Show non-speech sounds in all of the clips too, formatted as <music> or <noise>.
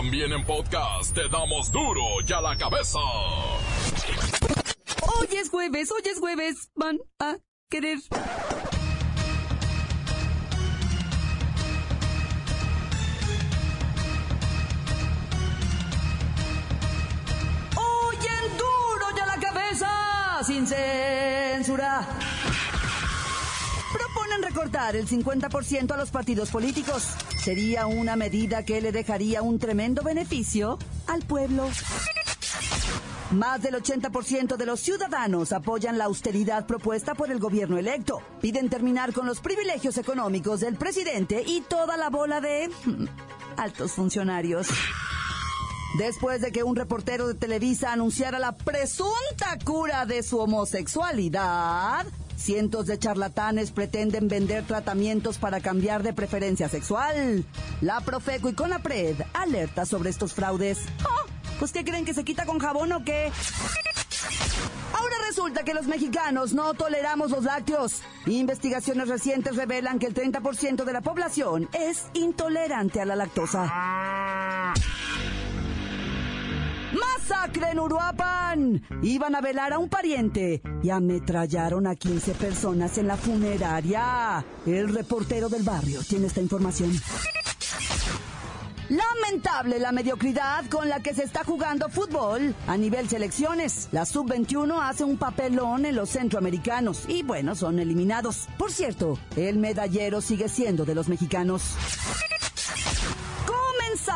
También en podcast te damos duro y a la cabeza. Hoy es jueves, hoy es jueves. Van a querer. Hoy en duro y a la cabeza. Sin censura. Recortar el 50% a los partidos políticos. Sería una medida que le dejaría un tremendo beneficio al pueblo. Más del 80% de los ciudadanos apoyan la austeridad propuesta por el gobierno electo. Piden terminar con los privilegios económicos del presidente y toda la bola de mm, altos funcionarios. Después de que un reportero de Televisa anunciara la presunta cura de su homosexualidad, cientos de charlatanes pretenden vender tratamientos para cambiar de preferencia sexual. La Profeco y Conapred alerta sobre estos fraudes. ¡Ah! ¿Pues qué creen que se quita con jabón o qué? Ahora resulta que los mexicanos no toleramos los lácteos. Investigaciones recientes revelan que el 30% de la población es intolerante a la lactosa. ¡Masacre en Uruapan! Iban a velar a un pariente y ametrallaron a 15 personas en la funeraria. El reportero del barrio tiene esta información. Lamentable la mediocridad con la que se está jugando fútbol a nivel selecciones. La sub-21 hace un papelón en los centroamericanos y bueno, son eliminados. Por cierto, el medallero sigue siendo de los mexicanos.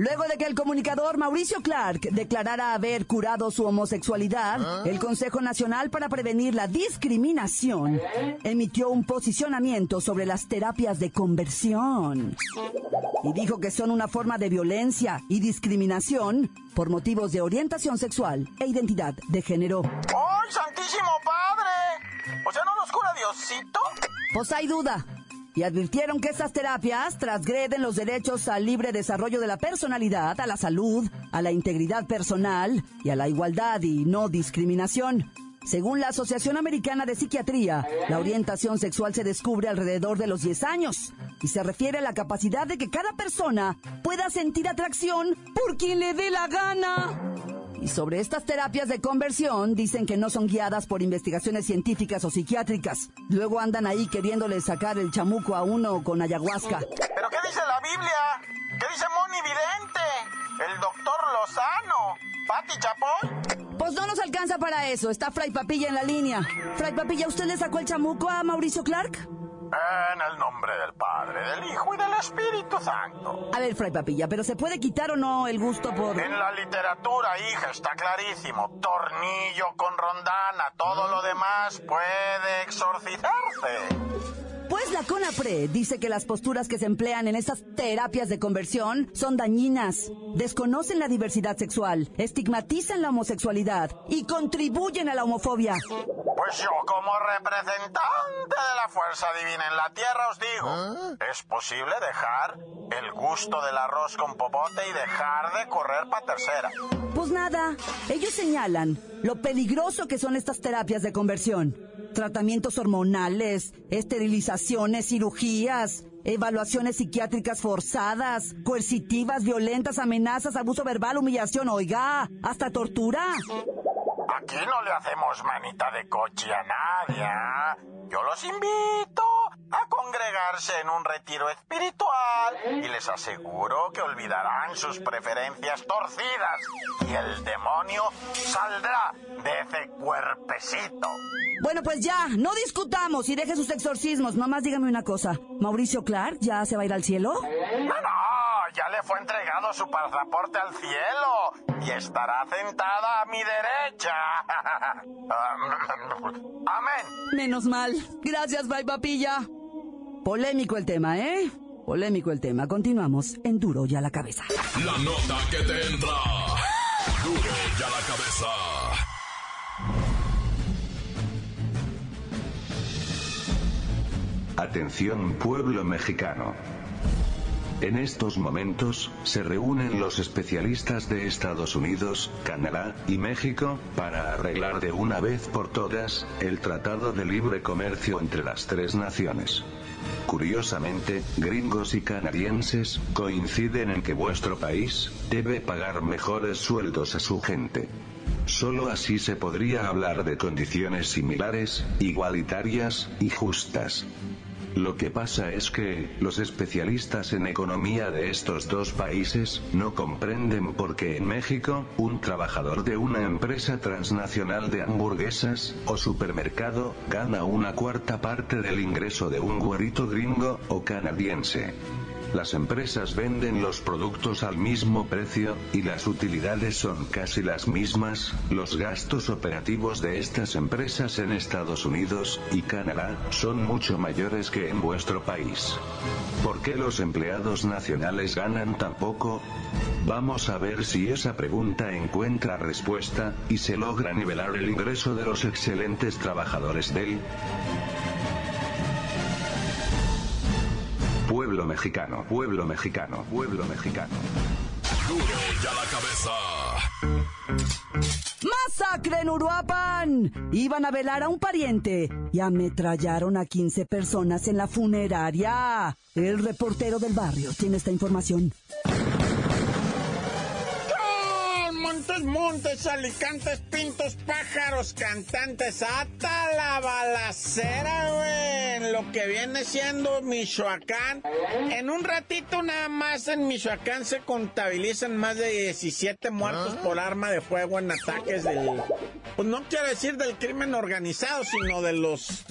Luego de que el comunicador Mauricio Clark declarara haber curado su homosexualidad, el Consejo Nacional para Prevenir la Discriminación emitió un posicionamiento sobre las terapias de conversión. Y dijo que son una forma de violencia y discriminación por motivos de orientación sexual e identidad de género. ¡Ay, Santísimo Padre! O sea, ¿no nos cura Diosito? Pues hay duda. Y advirtieron que estas terapias transgreden los derechos al libre desarrollo de la personalidad, a la salud, a la integridad personal y a la igualdad y no discriminación. Según la Asociación Americana de Psiquiatría, la orientación sexual se descubre alrededor de los 10 años y se refiere a la capacidad de que cada persona pueda sentir atracción por quien le dé la gana. Y sobre estas terapias de conversión dicen que no son guiadas por investigaciones científicas o psiquiátricas. Luego andan ahí queriéndole sacar el chamuco a uno con ayahuasca. ¿Pero qué dice la Biblia? ¿Qué dice Moni Vidente? El doctor Lozano. ¿Pati Chapoy? Pues no nos alcanza para eso. Está Fray Papilla en la línea. Fray Papilla, ¿usted le sacó el chamuco a Mauricio Clark? En el nombre del Padre, del Hijo y del Espíritu Santo. A ver, Fray Papilla, ¿pero se puede quitar o no el gusto por...? En la literatura, hija, está clarísimo. Tornillo con rondana. Todo lo demás puede exorcizarse. Pues la CONAPRE dice que las posturas que se emplean en estas terapias de conversión son dañinas, desconocen la diversidad sexual, estigmatizan la homosexualidad y contribuyen a la homofobia. Pues yo, como representante de la fuerza divina en la tierra, os digo, es posible dejar el gusto del arroz con popote y dejar de correr para tercera. Pues nada, ellos señalan lo peligroso que son estas terapias de conversión. Tratamientos hormonales, esterilizaciones, cirugías, evaluaciones psiquiátricas forzadas, coercitivas, violentas, amenazas, abuso verbal, humillación, oiga, hasta tortura. Aquí no le hacemos manita de coche a nadie. ¿ah? Yo los invito a congregarse en un retiro espiritual y les aseguro que olvidarán sus preferencias torcidas y el demonio saldrá de ese cuerpecito. Bueno, pues ya, no discutamos y deje sus exorcismos. Nomás dígame una cosa. ¿Mauricio Clark ya se va a ir al cielo? No, no, ya le fue entregado su pasaporte al cielo y estará sentada a mi derecha. <laughs> Amén. Menos mal. Gracias, bye papilla. Polémico el tema, ¿eh? Polémico el tema. Continuamos en Duro y a la cabeza. La nota que te entra. Duro y a la cabeza. Atención pueblo mexicano. En estos momentos, se reúnen los especialistas de Estados Unidos, Canadá y México, para arreglar de una vez por todas, el Tratado de Libre Comercio entre las tres naciones. Curiosamente, gringos y canadienses, coinciden en que vuestro país, debe pagar mejores sueldos a su gente. Solo así se podría hablar de condiciones similares, igualitarias y justas. Lo que pasa es que, los especialistas en economía de estos dos países, no comprenden por qué en México, un trabajador de una empresa transnacional de hamburguesas, o supermercado, gana una cuarta parte del ingreso de un güerito gringo, o canadiense. Las empresas venden los productos al mismo precio, y las utilidades son casi las mismas, los gastos operativos de estas empresas en Estados Unidos y Canadá son mucho mayores que en vuestro país. ¿Por qué los empleados nacionales ganan tan poco? Vamos a ver si esa pregunta encuentra respuesta, y se logra nivelar el ingreso de los excelentes trabajadores del Pueblo mexicano, pueblo mexicano, pueblo mexicano. Duro y a la cabeza. ¡Masacre en Uruapan! Iban a velar a un pariente y ametrallaron a 15 personas en la funeraria. El reportero del barrio tiene esta información. Montes, montes, alicantes, pintos, pájaros, cantantes, hasta la balacera, güey, en lo que viene siendo Michoacán. En un ratito nada más en Michoacán se contabilizan más de 17 muertos por arma de fuego en ataques del... Pues no quiero decir del crimen organizado, sino de los...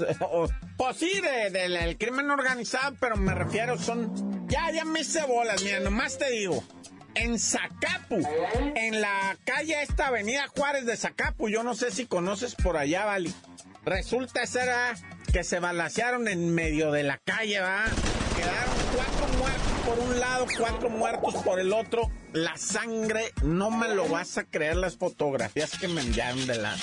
Pues sí, de- del del crimen organizado, pero me refiero, son... Ya, ya me hice bolas, mira, nomás te digo en Zacapu, en la calle esta avenida Juárez de Zacapu, yo no sé si conoces por allá, Vali. Resulta ser que se balacearon en medio de la calle, va. Quedaron por un lado, cuatro muertos por el otro. La sangre, no me lo vas a creer las fotografías que me enviaron de la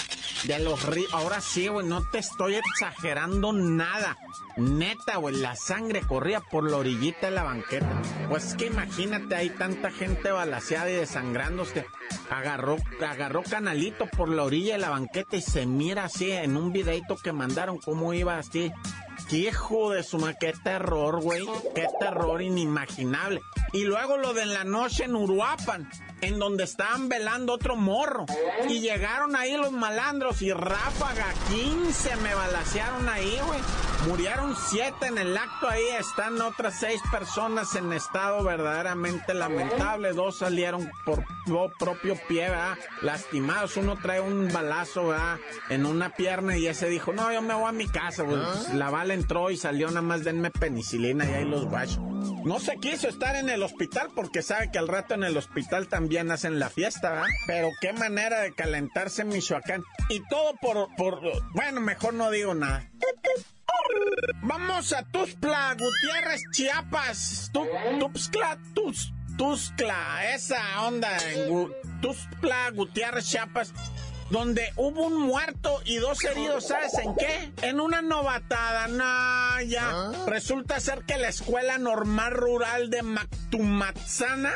de los ríos. Ahora sí, güey, no te estoy exagerando nada. Neta, güey, la sangre corría por la orillita de la banqueta. Pues es que imagínate, hay tanta gente balaseada y desangrándose. Agarró, agarró canalito por la orilla de la banqueta y se mira así en un videito que mandaron cómo iba así. ¡Qué hijo de su madre! ¡Qué terror, güey! ¡Qué terror inimaginable! Y luego lo de la noche en Uruapan, en donde estaban velando otro morro. Y llegaron ahí los malandros y ráfaga, 15 me balacearon ahí, güey. Murieron 7 en el acto ahí, están otras 6 personas en estado verdaderamente lamentable. Dos salieron por pro- propio pie, ¿verdad? Lastimados. Uno trae un balazo, ¿verdad? En una pierna y ese dijo, no, yo me voy a mi casa, güey. Pues, la bala entró y salió nada más denme penicilina y ahí los guachos. No se quiso estar en el hospital porque sabe que al rato en el hospital también hacen la fiesta, ¿verdad? Pero qué manera de calentarse en Michoacán. Y todo por, por, bueno, mejor no digo nada. Vamos a Tuxtla, Gutiérrez, Chiapas. Tu, Tuxtla, Tus, Tuxtla, esa onda en Tuxtla, Gutiérrez, Chiapas. Donde hubo un muerto y dos heridos, ¿sabes en qué? En una novatada, no, ya. Resulta ser que la Escuela Normal Rural de Mactumatzana,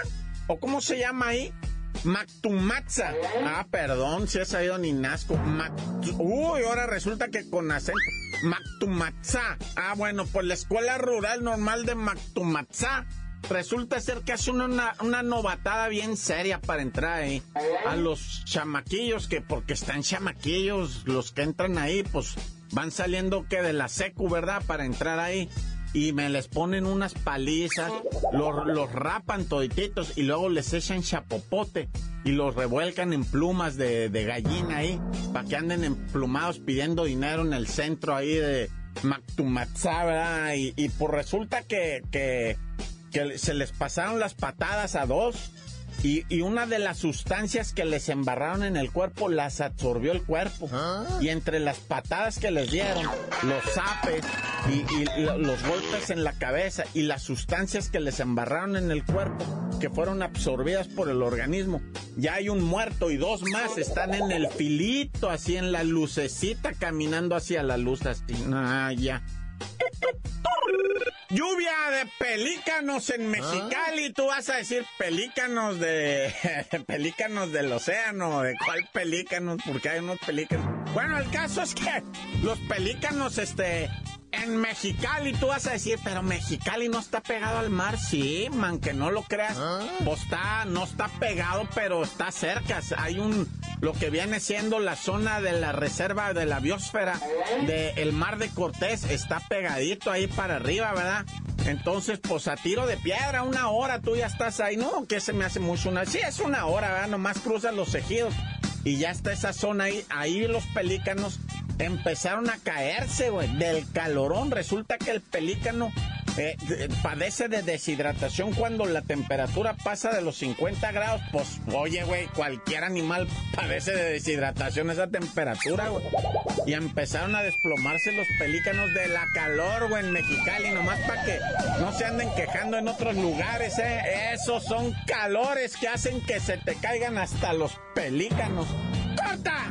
o cómo se llama ahí, Mactumatza. Ah, perdón, si he sabido ni nazco. Mactu- Uy, ahora resulta que con acento. Mactumatza. Ah, bueno, pues la escuela rural normal de Mactumatza. Resulta ser que hace una, una, novatada bien seria para entrar ahí. A los chamaquillos, que porque están chamaquillos, los que entran ahí, pues van saliendo que de la secu, ¿verdad? Para entrar ahí y me les ponen unas palizas, los, los rapan todititos y luego les echan chapopote y los revuelcan en plumas de, de gallina ahí, para que anden emplumados pidiendo dinero en el centro ahí de Mactumatzá, ¿verdad? Y, y pues resulta que, que que se les pasaron las patadas a dos y, una de las sustancias que les embarraron en el cuerpo las absorbió el cuerpo. Y entre las patadas que les dieron, los zapes y, los golpes en la cabeza y las sustancias que les embarraron en el cuerpo, que fueron absorbidas por el organismo, ya hay un muerto y dos más están en el filito, así en la lucecita, caminando hacia la luz, así. Ah, ya. Lluvia de pelícanos en Mexicali. Tú vas a decir pelícanos de. <laughs> pelícanos del océano. ¿De cuál pelícanos? Porque hay unos pelícanos. Bueno, el caso es que los pelícanos, este en Mexicali tú vas a decir, pero Mexicali no está pegado al mar, sí, man, que no lo creas. ¿Ah? Pues está, no está pegado, pero está cerca. Hay un, lo que viene siendo la zona de la reserva de la biosfera del mar de Cortés, está pegadito ahí para arriba, ¿verdad? Entonces, pues a tiro de piedra, una hora tú ya estás ahí, ¿no? Que se me hace mucho una. Sí, es una hora, ¿verdad? Nomás cruzan los ejidos y ya está esa zona ahí, ahí los pelícanos empezaron a caerse, güey, del calorón. Resulta que el pelícano eh, padece de deshidratación cuando la temperatura pasa de los 50 grados. Pues, oye, güey, cualquier animal padece de deshidratación a esa temperatura, güey. Y empezaron a desplomarse los pelícanos de la calor, güey, en Mexicali, nomás para que no se anden quejando en otros lugares, ¿eh? Esos son calores que hacen que se te caigan hasta los pelícanos. ¡Corta!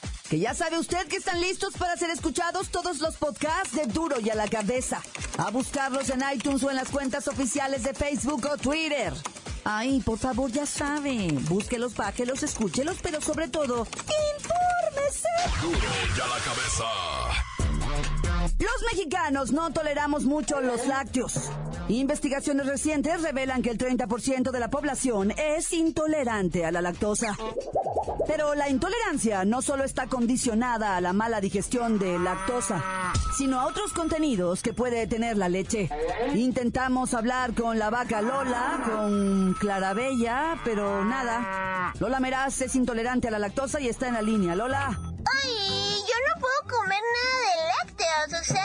que ya sabe usted que están listos para ser escuchados todos los podcasts de duro y a la cabeza. A buscarlos en iTunes o en las cuentas oficiales de Facebook o Twitter. Ay, por favor, ya sabe. Búsquelos, bájelos, escúchelos, pero sobre todo, infórmese. Duro y a la cabeza. Los mexicanos no toleramos mucho los lácteos. Investigaciones recientes revelan que el 30% de la población es intolerante a la lactosa. Pero la intolerancia no solo está condicionada a la mala digestión de lactosa, sino a otros contenidos que puede tener la leche. Intentamos hablar con la vaca Lola, con Clarabella, pero nada. Lola Meraz es intolerante a la lactosa y está en la línea. Lola.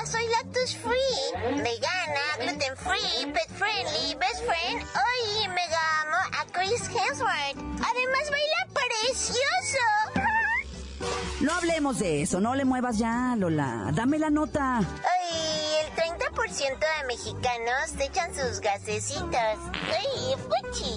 Soy lactose free, vegana, gluten free, pet friendly, best friend. Ay, me llamo a Chris Hemsworth. Además baila precioso. <laughs> No hablemos de eso, no le muevas ya, Lola. Dame la nota. Ay, el 30% de mexicanos te echan sus gasecitos. Ay, fuchi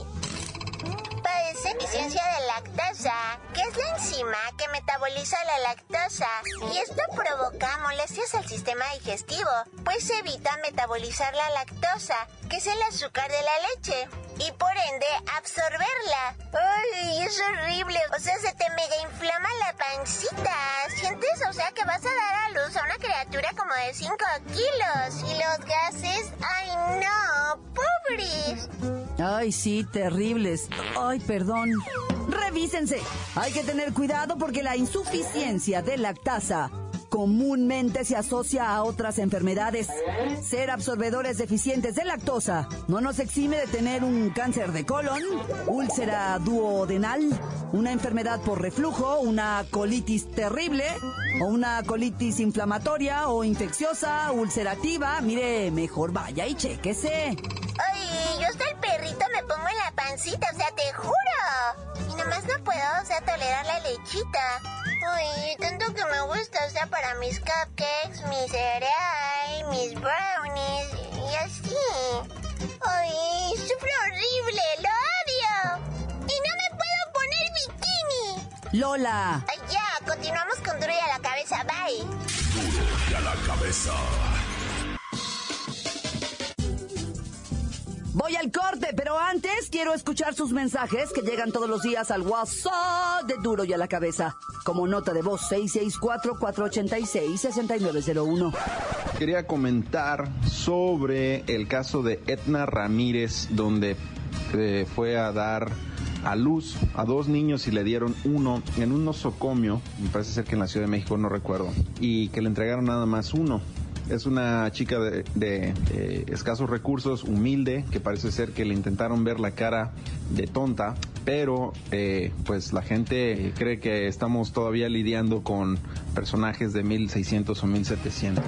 deficiencia de lactosa, que es la enzima que metaboliza la lactosa, y esto provoca molestias al sistema digestivo, pues evita metabolizar la lactosa, que es el azúcar de la leche, y por ende absorberla. ¡Ay, es horrible! O sea, se te mega inflama la pancita. Sientes, o sea, que vas a dar a luz a una criatura como de 5 kilos. Y los gases, ¡ay no! ¡Pobres! Ay, sí, terribles. Ay, perdón. Revísense. Hay que tener cuidado porque la insuficiencia de lactasa comúnmente se asocia a otras enfermedades. Ser absorbedores deficientes de lactosa no nos exime de tener un cáncer de colon, úlcera duodenal, una enfermedad por reflujo, una colitis terrible o una colitis inflamatoria o infecciosa, ulcerativa. Mire, mejor vaya y chéquese. O sea, te juro. Y nomás no puedo, o sea, tolerar la lechita. Ay, tanto que me gusta, o sea, para mis cupcakes, mi cereal, mis brownies y así. Ay, sufre horrible, lo odio. Y no me puedo poner bikini. Lola. Ay, ya, continuamos con duro y a la cabeza, bye. Duro y a la cabeza. Voy al corte, pero antes quiero escuchar sus mensajes que llegan todos los días al WhatsApp de Duro y a la cabeza. Como nota de voz 664-486-6901. Quería comentar sobre el caso de Etna Ramírez, donde eh, fue a dar a luz a dos niños y le dieron uno en un nosocomio, me parece ser que en la Ciudad de México, no recuerdo, y que le entregaron nada más uno. Es una chica de, eh, escasos recursos, humilde, que parece ser que le intentaron ver la cara de tonta, pero eh, pues la gente cree que estamos todavía lidiando con personajes de 1600 o 1700.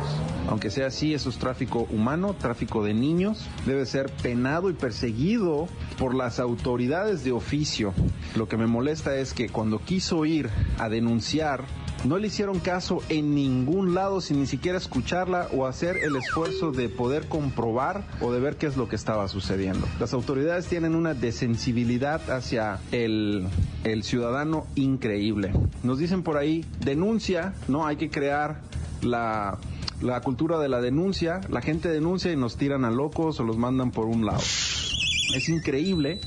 Aunque sea así, eso es tráfico humano, tráfico de niños, debe ser penado y perseguido por las autoridades de oficio. Lo que me molesta es que cuando quiso ir a denunciar no le hicieron caso en ningún lado sin ni siquiera escucharla o hacer el esfuerzo de poder comprobar o de ver qué es lo que estaba sucediendo. Las autoridades tienen una desensibilidad hacia el, el ciudadano increíble. Nos dicen por ahí, denuncia, no hay que crear la la cultura de la denuncia, la gente denuncia y nos tiran a locos o los mandan por un lado. Es increíble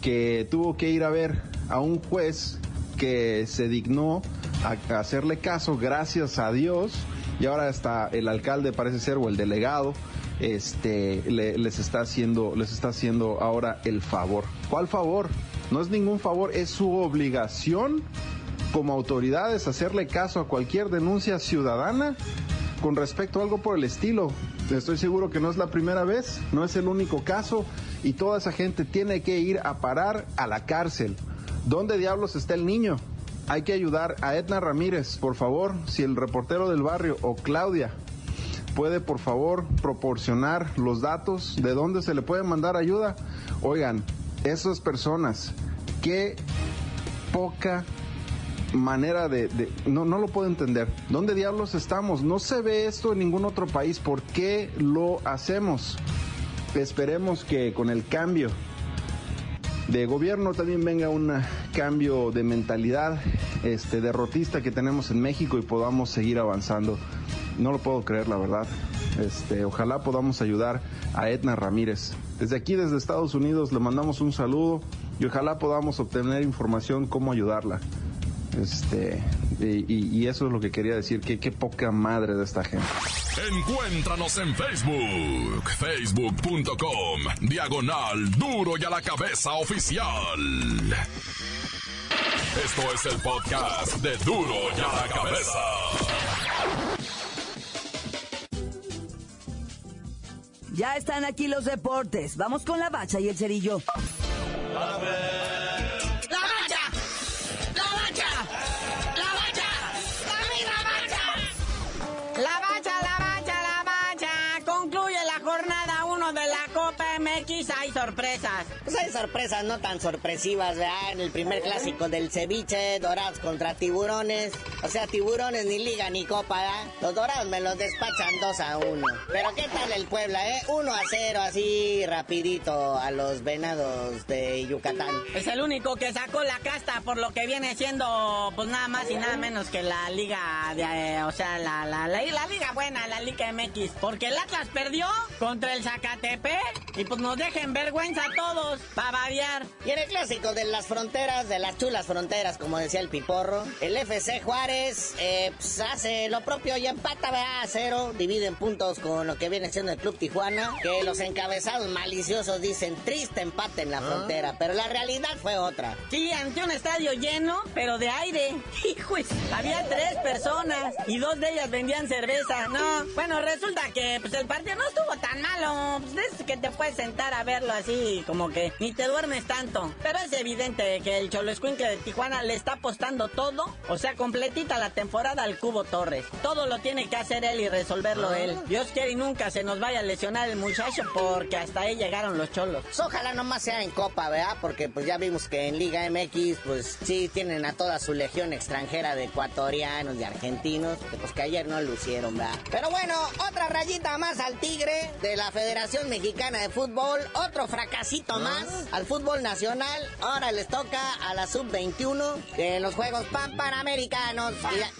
que tuvo que ir a ver a un juez que se dignó hacerle caso, gracias a Dios, y ahora hasta el alcalde parece ser o el delegado este le, les está haciendo les está haciendo ahora el favor. ¿Cuál favor? No es ningún favor, es su obligación como autoridades hacerle caso a cualquier denuncia ciudadana con respecto a algo por el estilo. Estoy seguro que no es la primera vez, no es el único caso y toda esa gente tiene que ir a parar a la cárcel. ¿Dónde diablos está el niño? Hay que ayudar a Edna Ramírez, por favor, si el reportero del barrio o Claudia puede por favor proporcionar los datos de dónde se le puede mandar ayuda. Oigan, esas personas, qué poca manera de... no, no lo puedo entender. ¿Dónde diablos estamos? No se ve esto en ningún otro país. ¿Por qué lo hacemos? Esperemos que con el cambio de gobierno también venga un cambio de mentalidad este, derrotista que tenemos en México y podamos seguir avanzando. No lo puedo creer, la verdad. Este, ojalá podamos ayudar a Edna Ramírez. Desde aquí, desde Estados Unidos, le mandamos un saludo y ojalá podamos obtener información cómo ayudarla. Este, y, y, eso es lo que quería decir, que qué poca madre de esta gente. Encuéntranos en Facebook, facebook.com, diagonal duro y a la cabeza oficial. Esto es el podcast de duro y a la cabeza. Ya están aquí los deportes. Vamos con la bacha y el cerillo. A ver. Pues hay sorpresas no tan sorpresivas, ¿verdad? En el primer clásico del ceviche, Dorados contra Tiburones. O sea, Tiburones ni liga ni copa, ¿verdad? Los Dorados me los despachan 2 a 1. Pero ¿qué tal el Puebla, eh? 1 a 0, así rapidito a los Venados de Yucatán. Es el único que sacó la casta por lo que viene siendo, pues nada más y nada menos que la liga, de, eh, o sea, la, la, la, la liga buena, la liga MX. Porque el Atlas perdió contra el Zacatepec y pues nos dejen vergüenza a todos, para variar. Y en el clásico de las fronteras, de las chulas fronteras, como decía el Piporro, el FC Juárez eh, pues, hace lo propio y empata a cero, divide en puntos con lo que viene siendo el Club Tijuana, que los encabezados maliciosos dicen triste empate en la frontera, pero la realidad fue otra. Sí, ante un estadio lleno, pero de aire. <laughs> Hijos, había tres personas y dos de ellas vendían cerveza. No, bueno, resulta que pues el partido no estuvo tan malo. Pues es que te puedes sentar a verlo así, como que ni te duermes tanto. Pero es evidente que el Cholo Escuincle de Tijuana le está apostando todo, o sea, completita la temporada al Cubo Torres. Todo lo tiene que hacer él y resolverlo Ah. él. Dios quiere y nunca se nos vaya a lesionar el muchacho porque hasta ahí llegaron los cholos. Pues ojalá nomás sea en Copa, ¿verdad? Porque pues ya vimos que en Liga MX, pues sí tienen a toda su legión extranjera de ecuatorianos, de argentinos, que, pues que ayer no lucieron, ¿verdad? Pero bueno, otra rayita más al Tigre de la Federación Mexicana de Fútbol, otro fracasito más al fútbol nacional. Ahora les toca a la sub-21 en los Juegos Pan Panamericanos. Y ya,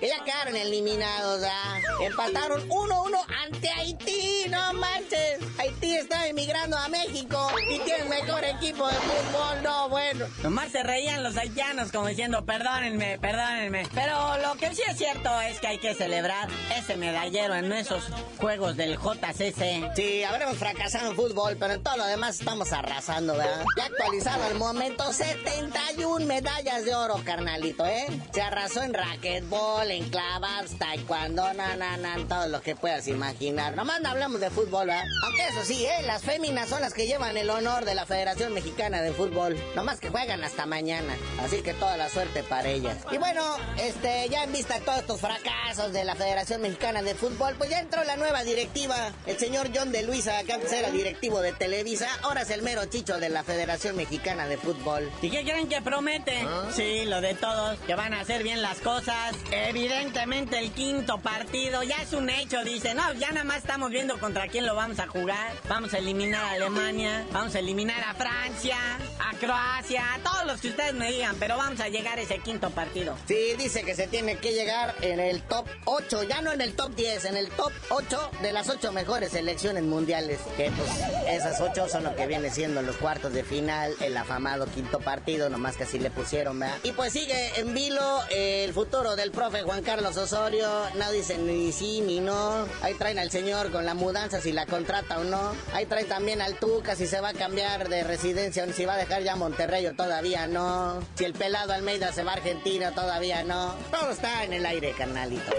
y ya quedaron eliminados, ¿verdad? Empataron 1-1 ante Haití, no manches. Haití está emigrando a México y tiene el mejor equipo de fútbol, no bueno. Nomás se reían los haitianos como diciendo, perdónenme, perdónenme. Pero lo que sí es cierto es que hay que celebrar ese medallero en esos juegos del JCC. Sí, habremos fracasado en fútbol, pero en todo lo demás estamos arrasando, ¿verdad? Ya actualizado al momento, 71 medallas de oro, carnalito, ¿eh? Se arrasó en racquetball, en clavados, taekwondo, na, na, na, todo lo que puedas imaginar. Nomás no hablamos de fútbol, ¿verdad? Aunque eso sí, ¿eh? Las féminas son las que llevan el honor de la Federación Mexicana de Fútbol. Nomás que juegan hasta mañana. Así que toda la suerte para ellas. Y bueno, este, ya en vista de todos estos fracasos de la Federación Mexicana de Fútbol, pues ya entró la nueva directiva. El señor John de Luisa, que antes era directivo de Televisa, ahora es el mero chicho de la Federación Mexicana de Fútbol. ¿Y qué creen que promete? ¿Ah? Sí, lo de todos, que van a hacer bien las cosas. Evidentemente el quinto partido ya es un hecho, dice. No, ya nada más estamos viendo contra quién lo vamos a jugar. Vamos a eliminar a Alemania, vamos a eliminar a Francia, a Croacia, a todos los que ustedes me digan, pero vamos a llegar a ese quinto partido. Sí, dice que se tiene que llegar en el top 8, ya no en el top 10, en el top 8 de las 8 mejores selecciones mundiales. Que pues esas 8 son lo que viene siendo los cuartos de final, el afamado quinto partido, nomás que así le pusieron, ¿verdad? Y pues sigue en vilo el futuro del profe Juan Carlos Osorio, no dicen ni sí ni no. Ahí traen al señor con la mudanza si la contrata o no. Ahí traen también al Tuca si se va a cambiar de residencia o si va a dejar ya Monterrey o todavía no. Si el pelado Almeida se va a Argentina todavía no. Todo está en el aire, carnalito.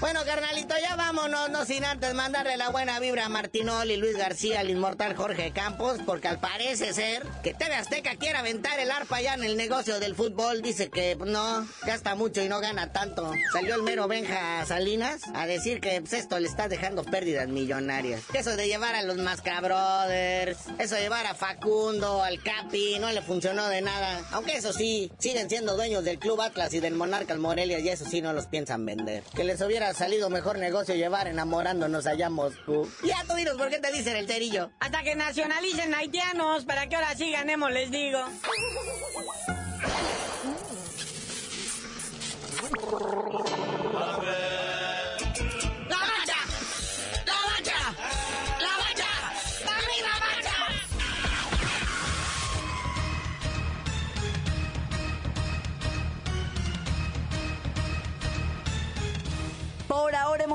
Bueno, carnalito, ya vámonos, no sin antes mandarle la buena vibra a Martinol y Luis García, al inmortal Jorge Campos, porque al parece ser que TV Azteca quiere aventar el arpa ya en el negocio del fútbol. Dice que pues, no, gasta mucho y no gana tanto. Salió el mero Benja Salinas a decir que pues, esto le está dejando pérdidas millonarias. Eso de llevar a los Mascabrothers, eso de llevar a Facundo, al Capi, no le funcionó de nada. Aunque eso sí, siguen siendo dueños del Club Atlas y del Monarcas Morelia y eso sí no los piensan vender. Que les hubiera salido mejor negocio llevar enamorándonos allá a Moscú. Ya tú dinos por qué te dicen el cerillo. Hasta que nacionalicen haitianos, para que ahora sí ganemos, les digo. <laughs>